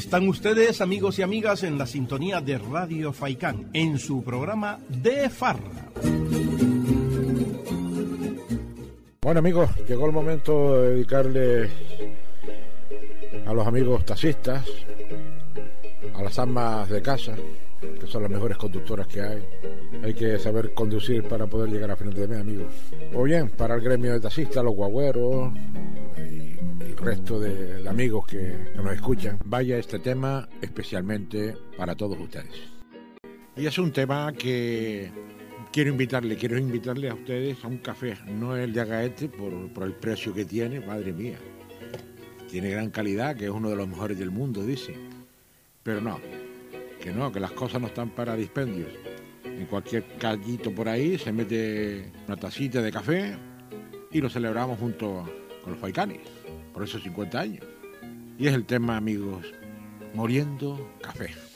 Están ustedes, amigos y amigas, en la sintonía de Radio Faicán, en su programa De Farra. Bueno amigos, llegó el momento de dedicarle a los amigos taxistas, a las amas de casa, que son las mejores conductoras que hay. Hay que saber conducir para poder llegar a final de mes, amigos. O bien, para el gremio de taxistas, los guagüeros y el resto de amigos que nos escuchan, vaya este tema especialmente para todos ustedes. Y es un tema que quiero invitarle, quiero invitarle a ustedes a un café, no el de Agaete por, por el precio que tiene, madre mía. Tiene gran calidad, que es uno de los mejores del mundo, dice. Pero no, que no, que las cosas no están para dispendios. En cualquier callito por ahí se mete una tacita de café y lo celebramos junto con los faicanes por esos 50 años. Y es el tema, amigos, Moriendo Café.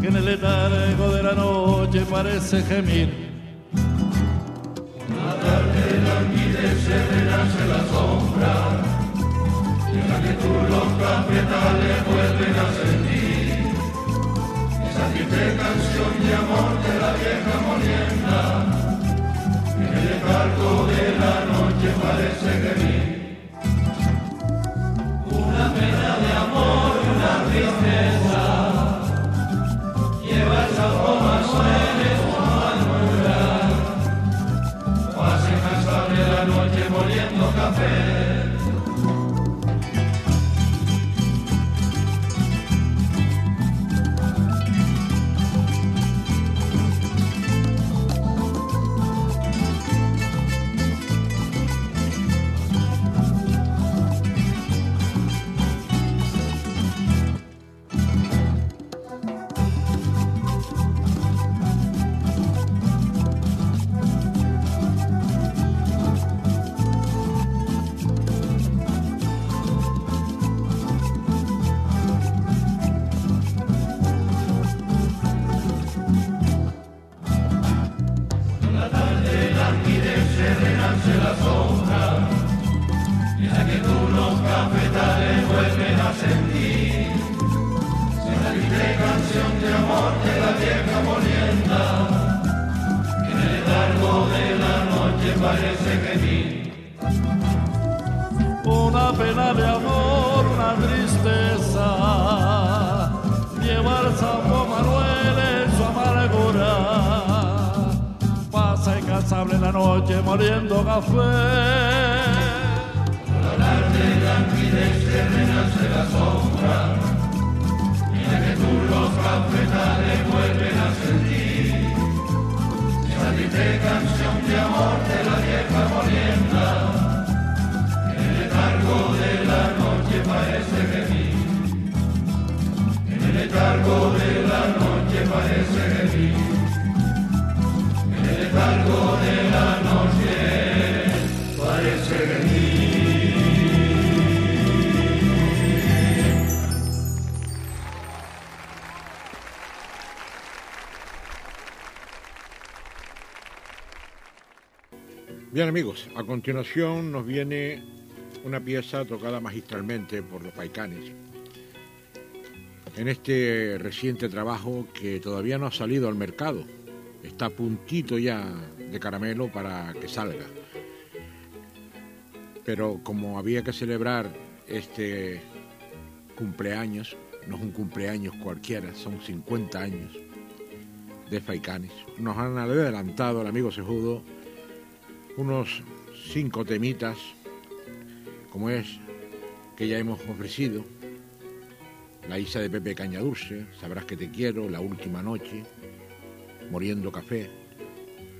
Que en el letargo de la noche parece gemir. La tarde languidece, renace la sombra, la que tú los cafetales vuelven a sentir esa triste canción de amor de la vieja molienda, que en el letargo de la noche parece gemir. Moliendo café. La tarde languidece, renace la sombra, la que tú los cafetales vuelven a sentir. Esa triste canción de amor de la vieja molienda, en el letargo de la noche parece gemir. En el letargo de la noche parece gemir. En el letargo de la noche Bien amigos, a continuación nos viene una pieza tocada magistralmente por los Paicanes. En este reciente trabajo que todavía no ha salido al mercado, está a puntito ya de caramelo para que salga. Pero como había que celebrar este cumpleaños, no es un cumpleaños cualquiera, son 50 años de Faicanes. Nos han adelantado el amigo Sejudo unos cinco temitas, como es que ya hemos ofrecido, La Isa de Pepe Cañadurce, Sabrás que te quiero, La Última Noche, Moriendo Café.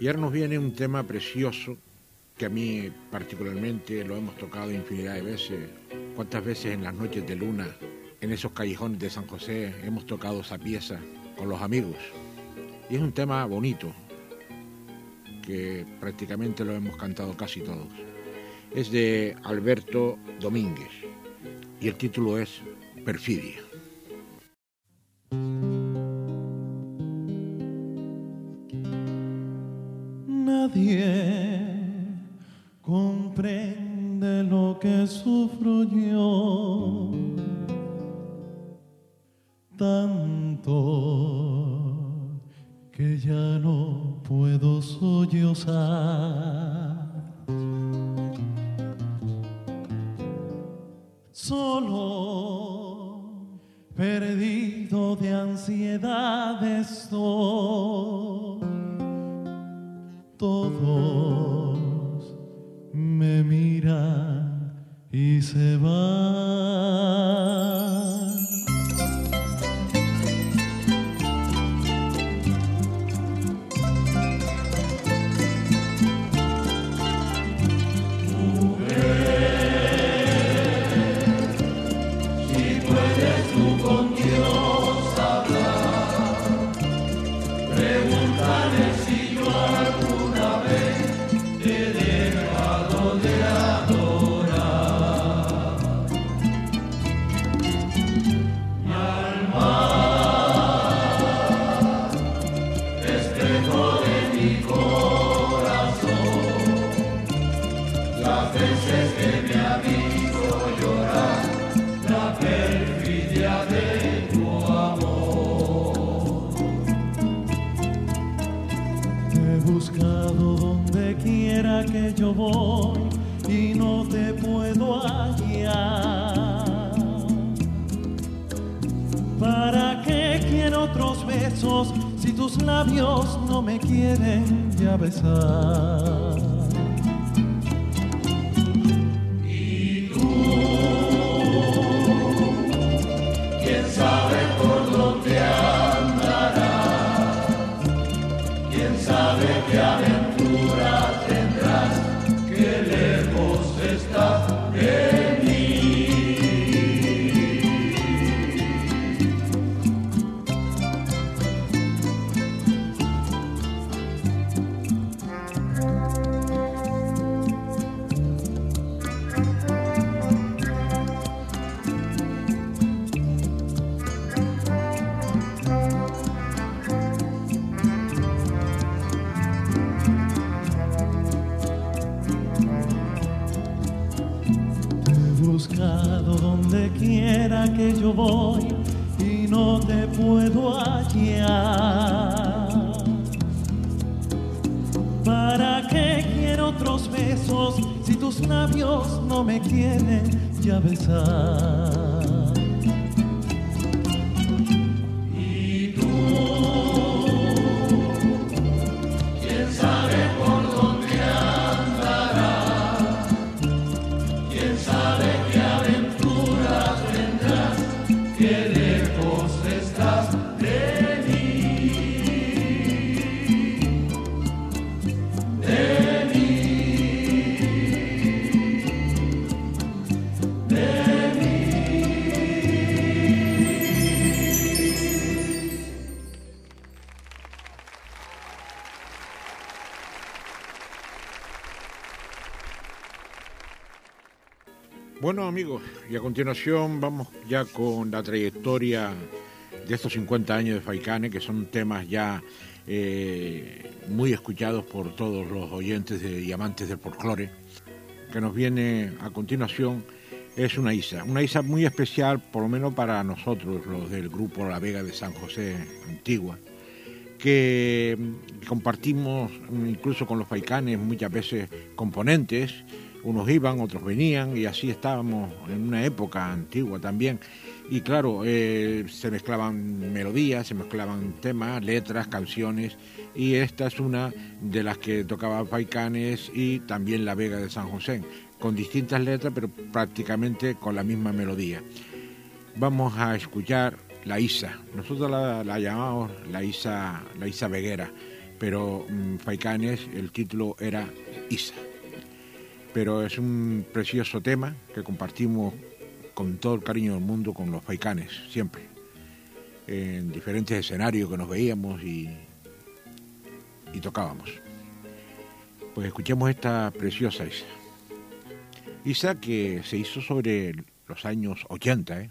Y ahora nos viene un tema precioso que a mí particularmente lo hemos tocado infinidad de veces. ¿Cuántas veces en las noches de luna, en esos callejones de San José, hemos tocado esa pieza con los amigos? Y es un tema bonito, que prácticamente lo hemos cantado casi todos. Es de Alberto Domínguez y el título es Perfidia. Sabe qué aventura tendrás, lejos labios no me quieren ya besar? Continuación vamos ya con la trayectoria de estos 50 años de Faicane, que son temas ya eh, muy escuchados por todos los oyentes de- y amantes del folclore. Que nos viene a continuación es una isa, una isa muy especial, por lo menos para nosotros, los del grupo La Vega de San José Antigua, que compartimos incluso con los faicanes muchas veces componentes, unos iban, otros venían y así estábamos en una época antigua también. Y claro, eh, se mezclaban melodías, se mezclaban temas, letras, canciones y esta es una de las que tocaba Faicanes y también La Vega de San José, con distintas letras pero prácticamente con la misma melodía. Vamos a escuchar la Isa. Nosotros la, la llamamos la Isa, la Isa Veguera, pero mm, Faicanes el título era Isa. Pero es un precioso tema que compartimos con todo el cariño del mundo con los Faicanes, siempre. En diferentes escenarios que nos veíamos y, y tocábamos. Pues escuchemos esta preciosa Isa. Isa que se hizo sobre los años 80, ¿eh?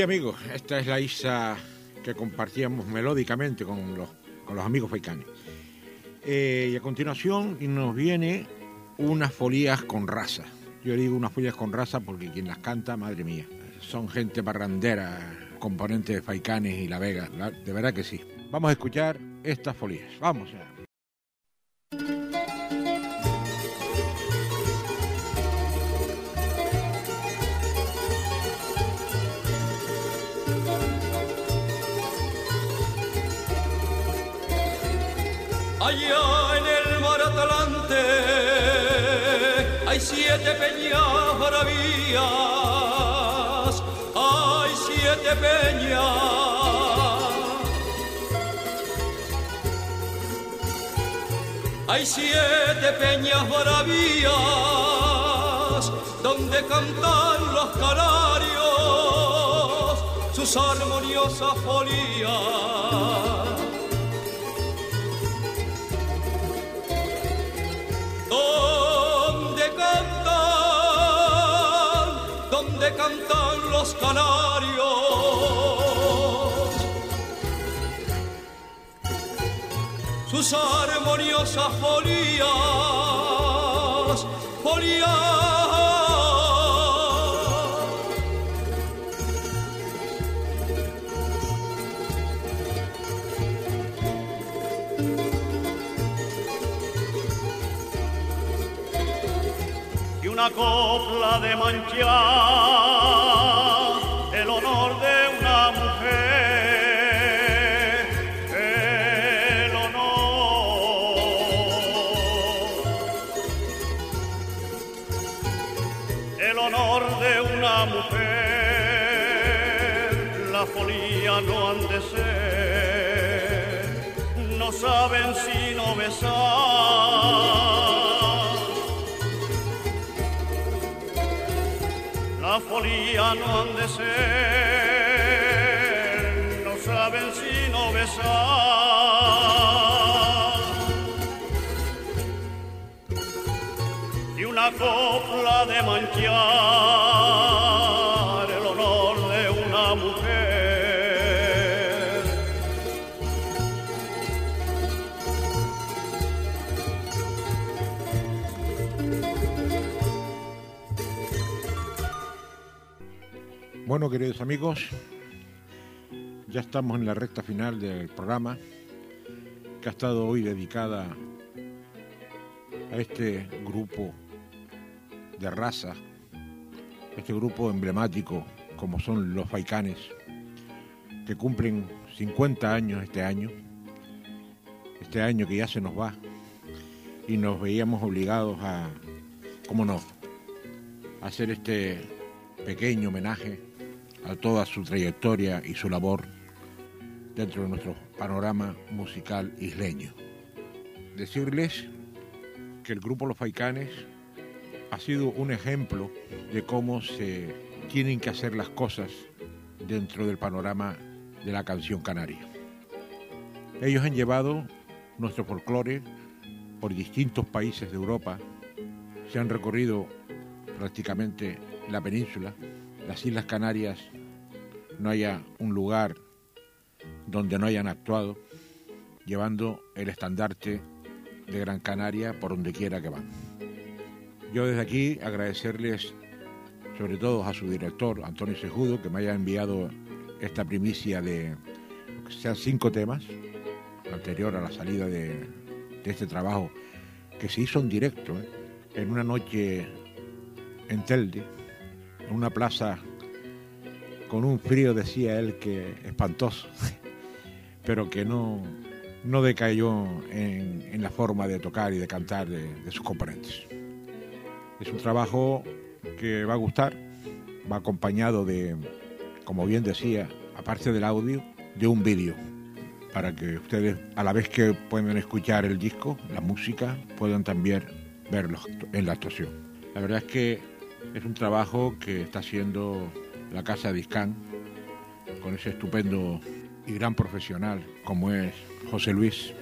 Sí, amigos, esta es la isla que compartíamos melódicamente con los, con los amigos faicanes. Eh, y a continuación nos viene unas folías con raza. Yo digo unas folías con raza porque quien las canta, madre mía, son gente parrandera, componentes de Faicanes y La Vega, de verdad que sí. Vamos a escuchar estas folías. Vamos. Allá en el mar Atlante hay siete peñas bravías, hay siete peñas. Hay siete peñas bravías donde cantan los canarios sus armoniosas folías. Los canarios. Sus armoniosas folías, folías. y una copla de manchar saben si no besar. La folía no han de ser, no saben si no besar. Y una copla de manchar Bueno, queridos amigos, ya estamos en la recta final del programa que ha estado hoy dedicada a este grupo de raza, este grupo emblemático como son los Faicanes, que cumplen 50 años este año, este año que ya se nos va, y nos veíamos obligados a, cómo no, a hacer este pequeño homenaje a toda su trayectoria y su labor dentro de nuestro panorama musical isleño. Decirles que el grupo Los Faicanes ha sido un ejemplo de cómo se tienen que hacer las cosas dentro del panorama de la canción canaria. Ellos han llevado nuestro folclore por distintos países de Europa, se han recorrido prácticamente la península, las Islas Canarias, no haya un lugar donde no hayan actuado, llevando el estandarte de Gran Canaria por donde quiera que van. Yo desde aquí agradecerles sobre todo a su director, Antonio Sejudo, que me haya enviado esta primicia de sean cinco temas, anterior a la salida de, de este trabajo, que se hizo en directo, ¿eh? en una noche en Telde, en una plaza con un frío, decía él, que espantoso, pero que no, no decayó en, en, la forma de tocar y de cantar de, de sus componentes. Es un trabajo que va a gustar, va acompañado de, como bien decía, aparte del audio, de un vídeo, para que ustedes, a la vez que pueden escuchar el disco, la música, puedan también verlo en la actuación. La verdad es que es un trabajo que está haciendo la Casa Discan con ese estupendo y gran profesional como es José Luis,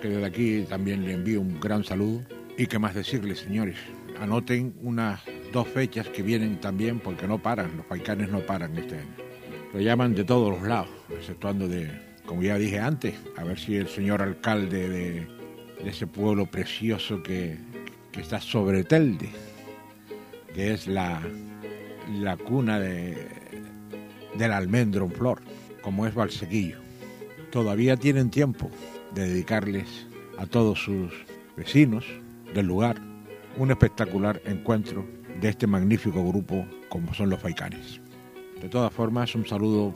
que desde aquí también le envío un gran saludo. Y qué más decirles, señores, anoten unas dos fechas que vienen también porque no paran, los paicanes no paran este año. Lo llaman de todos los lados, exceptuando de, como ya dije antes, a ver si el señor alcalde de, ese pueblo precioso que, está sobre Telde, que es la, la cuna de, del almendro en flor, como es Valsequillo. Todavía tienen tiempo de dedicarles a todos sus vecinos del lugar un espectacular encuentro de este magnífico grupo como son los Faicanes. De todas formas, un saludo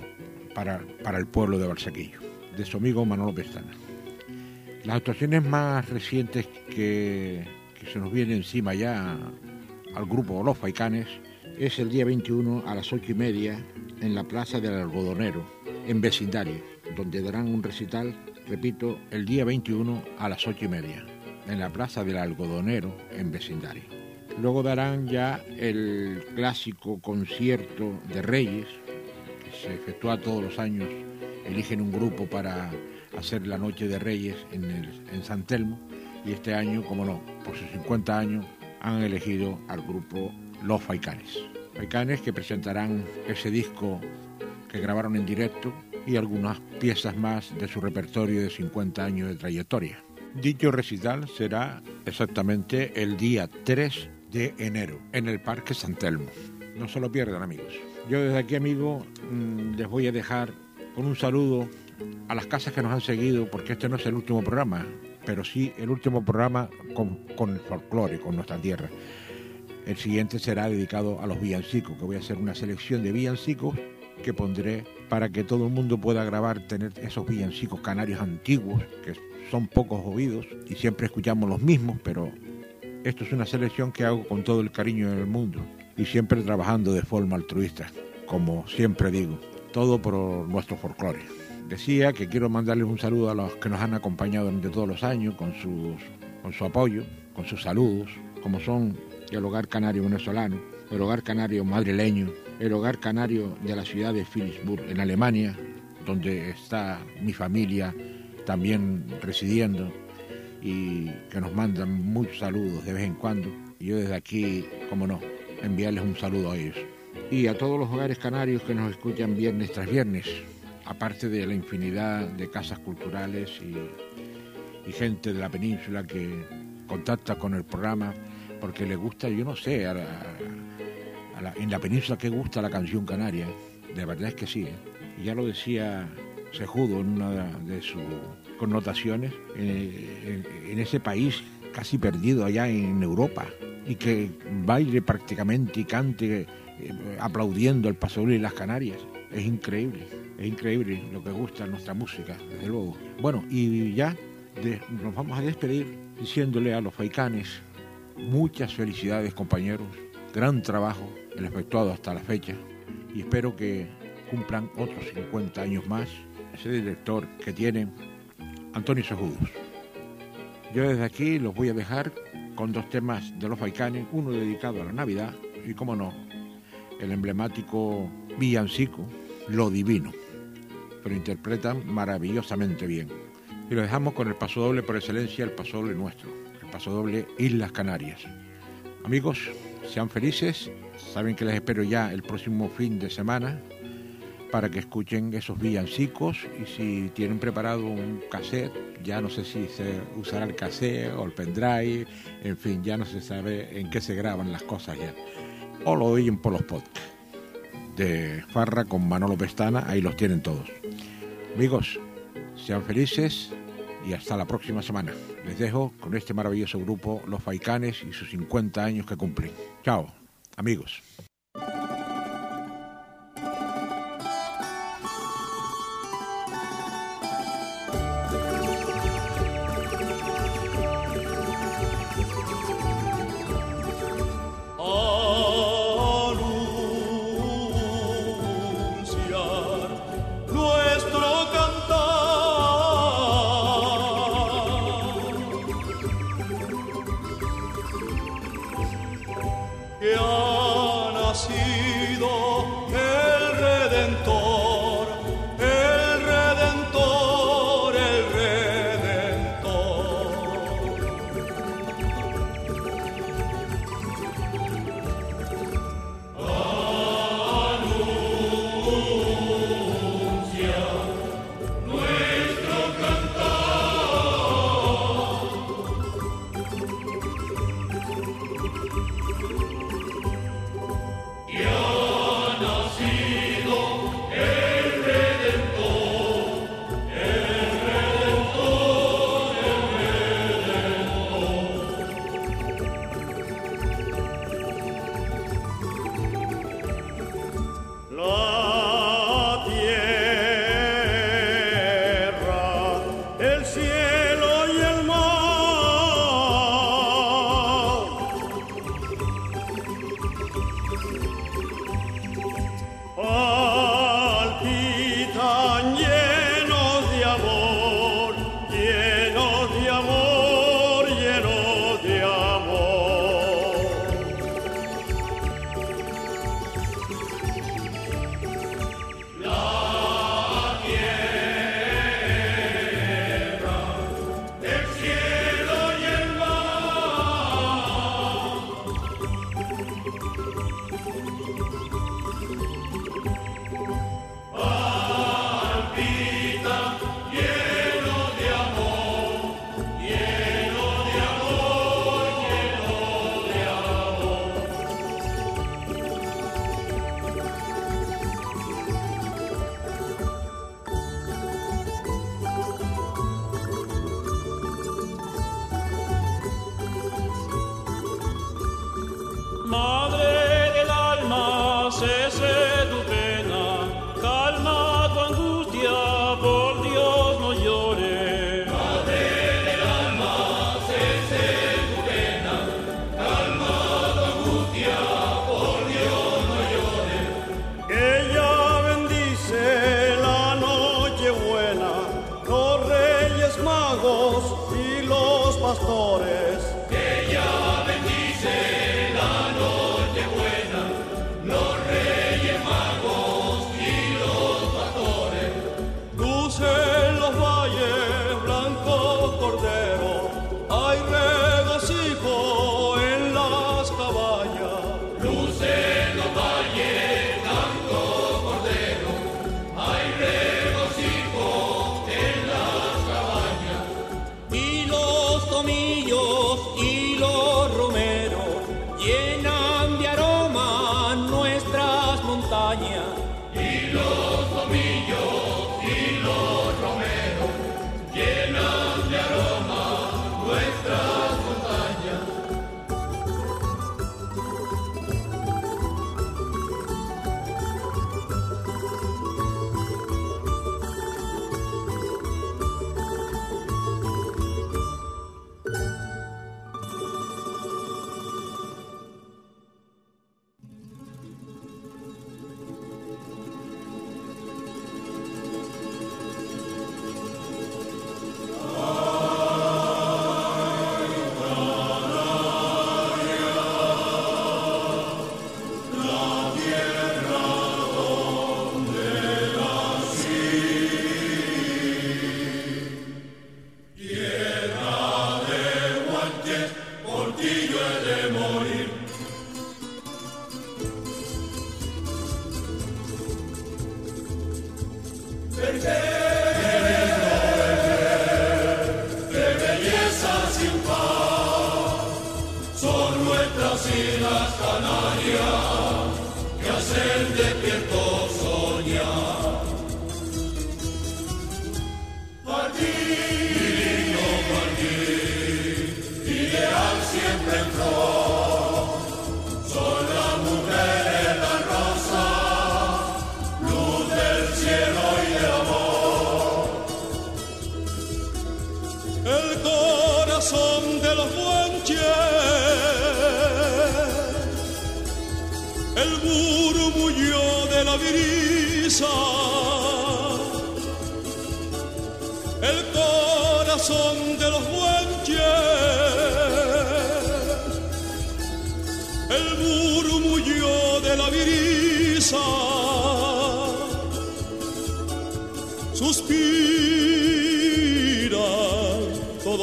para, para el pueblo de Balsaquillo, de su amigo Manolo Pestana. Las actuaciones más recientes que, que se nos viene encima ya al grupo Los Faicanes es el día 21 a las 8 y media en la Plaza del Algodonero, en vecindario, donde darán un recital, repito, el día 21 a las 8 y media en la Plaza del Algodonero, en vecindario. Luego darán ya el clásico concierto de Reyes, que se efectúa todos los años. Eligen un grupo para hacer la Noche de Reyes en, en San Telmo y este año, como no, por sus 50 años, han elegido al grupo Los Faicanes. Faicanes que presentarán ese disco que grabaron en directo y algunas piezas más de su repertorio de 50 años de trayectoria. Dicho recital será exactamente el día 3 de enero en el Parque San Telmo. No se lo pierdan, amigos. Yo desde aquí, amigo, les voy a dejar con un saludo a las casas que nos han seguido, porque este no es el último programa, pero sí el último programa con, el folclore, con nuestra tierra. El siguiente será dedicado a los villancicos, que voy a hacer una selección de villancicos que pondré para que todo el mundo pueda grabar, tener esos villancicos canarios antiguos, que son pocos oídos y siempre escuchamos los mismos, pero esto es una selección que hago con todo el cariño del mundo y siempre trabajando de forma altruista, como siempre digo. todo por nuestro folclore. Decía que quiero mandarles un saludo a los que nos han acompañado durante todos los años con, sus, con su apoyo, con sus saludos, como son el Hogar Canario Venezolano, el Hogar Canario Madrileño, el Hogar Canario de la ciudad de Philipsburg, en Alemania, donde está mi familia también residiendo y que nos mandan muchos saludos de vez en cuando. Yo desde aquí, como no, enviarles un saludo a ellos. Y a todos los hogares canarios que nos escuchan viernes tras viernes, aparte de la infinidad de casas culturales y, gente de la península que contacta con el programa porque le gusta, yo no sé, en la península que gusta la canción canaria, de verdad es que sí. ¿eh? Ya lo decía Sejudo en una de sus connotaciones, eh, en, ese país casi perdido allá en Europa y que baile prácticamente y cante eh, aplaudiendo el paso y las Canarias. Es increíble, es increíble lo que gusta nuestra música, desde luego. Bueno, y ya nos vamos a despedir diciéndole a los faicanes muchas felicidades compañeros, gran trabajo el efectuado hasta la fecha y espero que cumplan otros 50 años más ese director que tiene Antonio Sejudos. Yo desde aquí los voy a dejar con dos temas de los faicanes, uno dedicado a la Navidad y, como no, el emblemático villancico Lo Divino, pero interpretan maravillosamente bien. Y lo dejamos con el paso doble por excelencia, el paso doble nuestro, el paso doble Islas Canarias. Amigos, sean felices, saben que les espero ya el próximo fin de semana para que escuchen esos villancicos y si tienen preparado un cassette, ya no sé si se usará el cassette o el pendrive, en fin, ya no se sabe en qué se graban las cosas ya. O lo oyen por los podcasts de Farra con Manolo Pestana, ahí los tienen todos. Amigos, sean felices y hasta la próxima semana. Les dejo con este maravilloso grupo Los Faicanes y sus 50 años que cumplen. Chao, amigos. Adonai.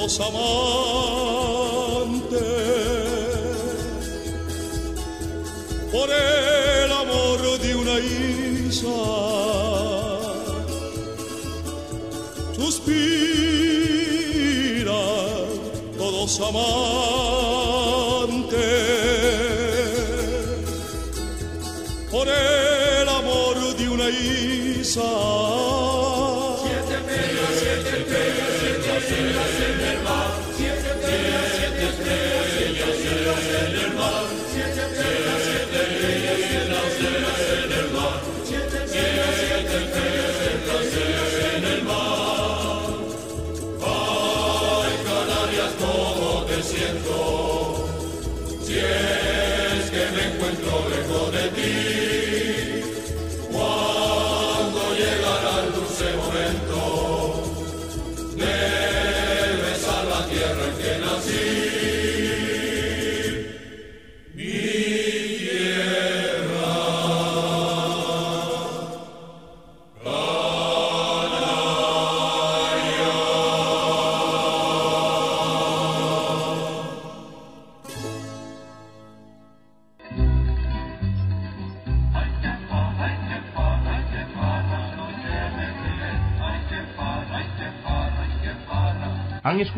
los amantes. Por el amor de una isla suspiran todos amantes.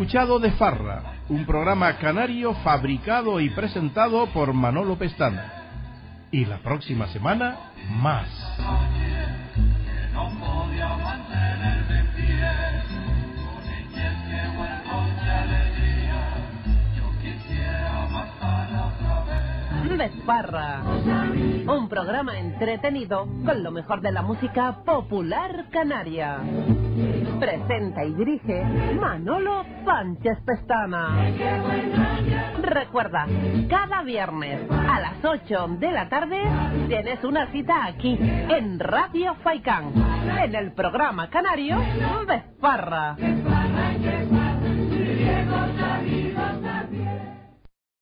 escuchado De Farra, un programa canario fabricado y presentado por Manolo Pestana. Y la próxima semana, más. Un programa entretenido con lo mejor de la música popular canaria. Presenta y dirige Manolo Sánchez Pestana. Recuerda, cada viernes a las 8 de la tarde tienes una cita aquí en Radio Faicán, en el programa canario Vesparra.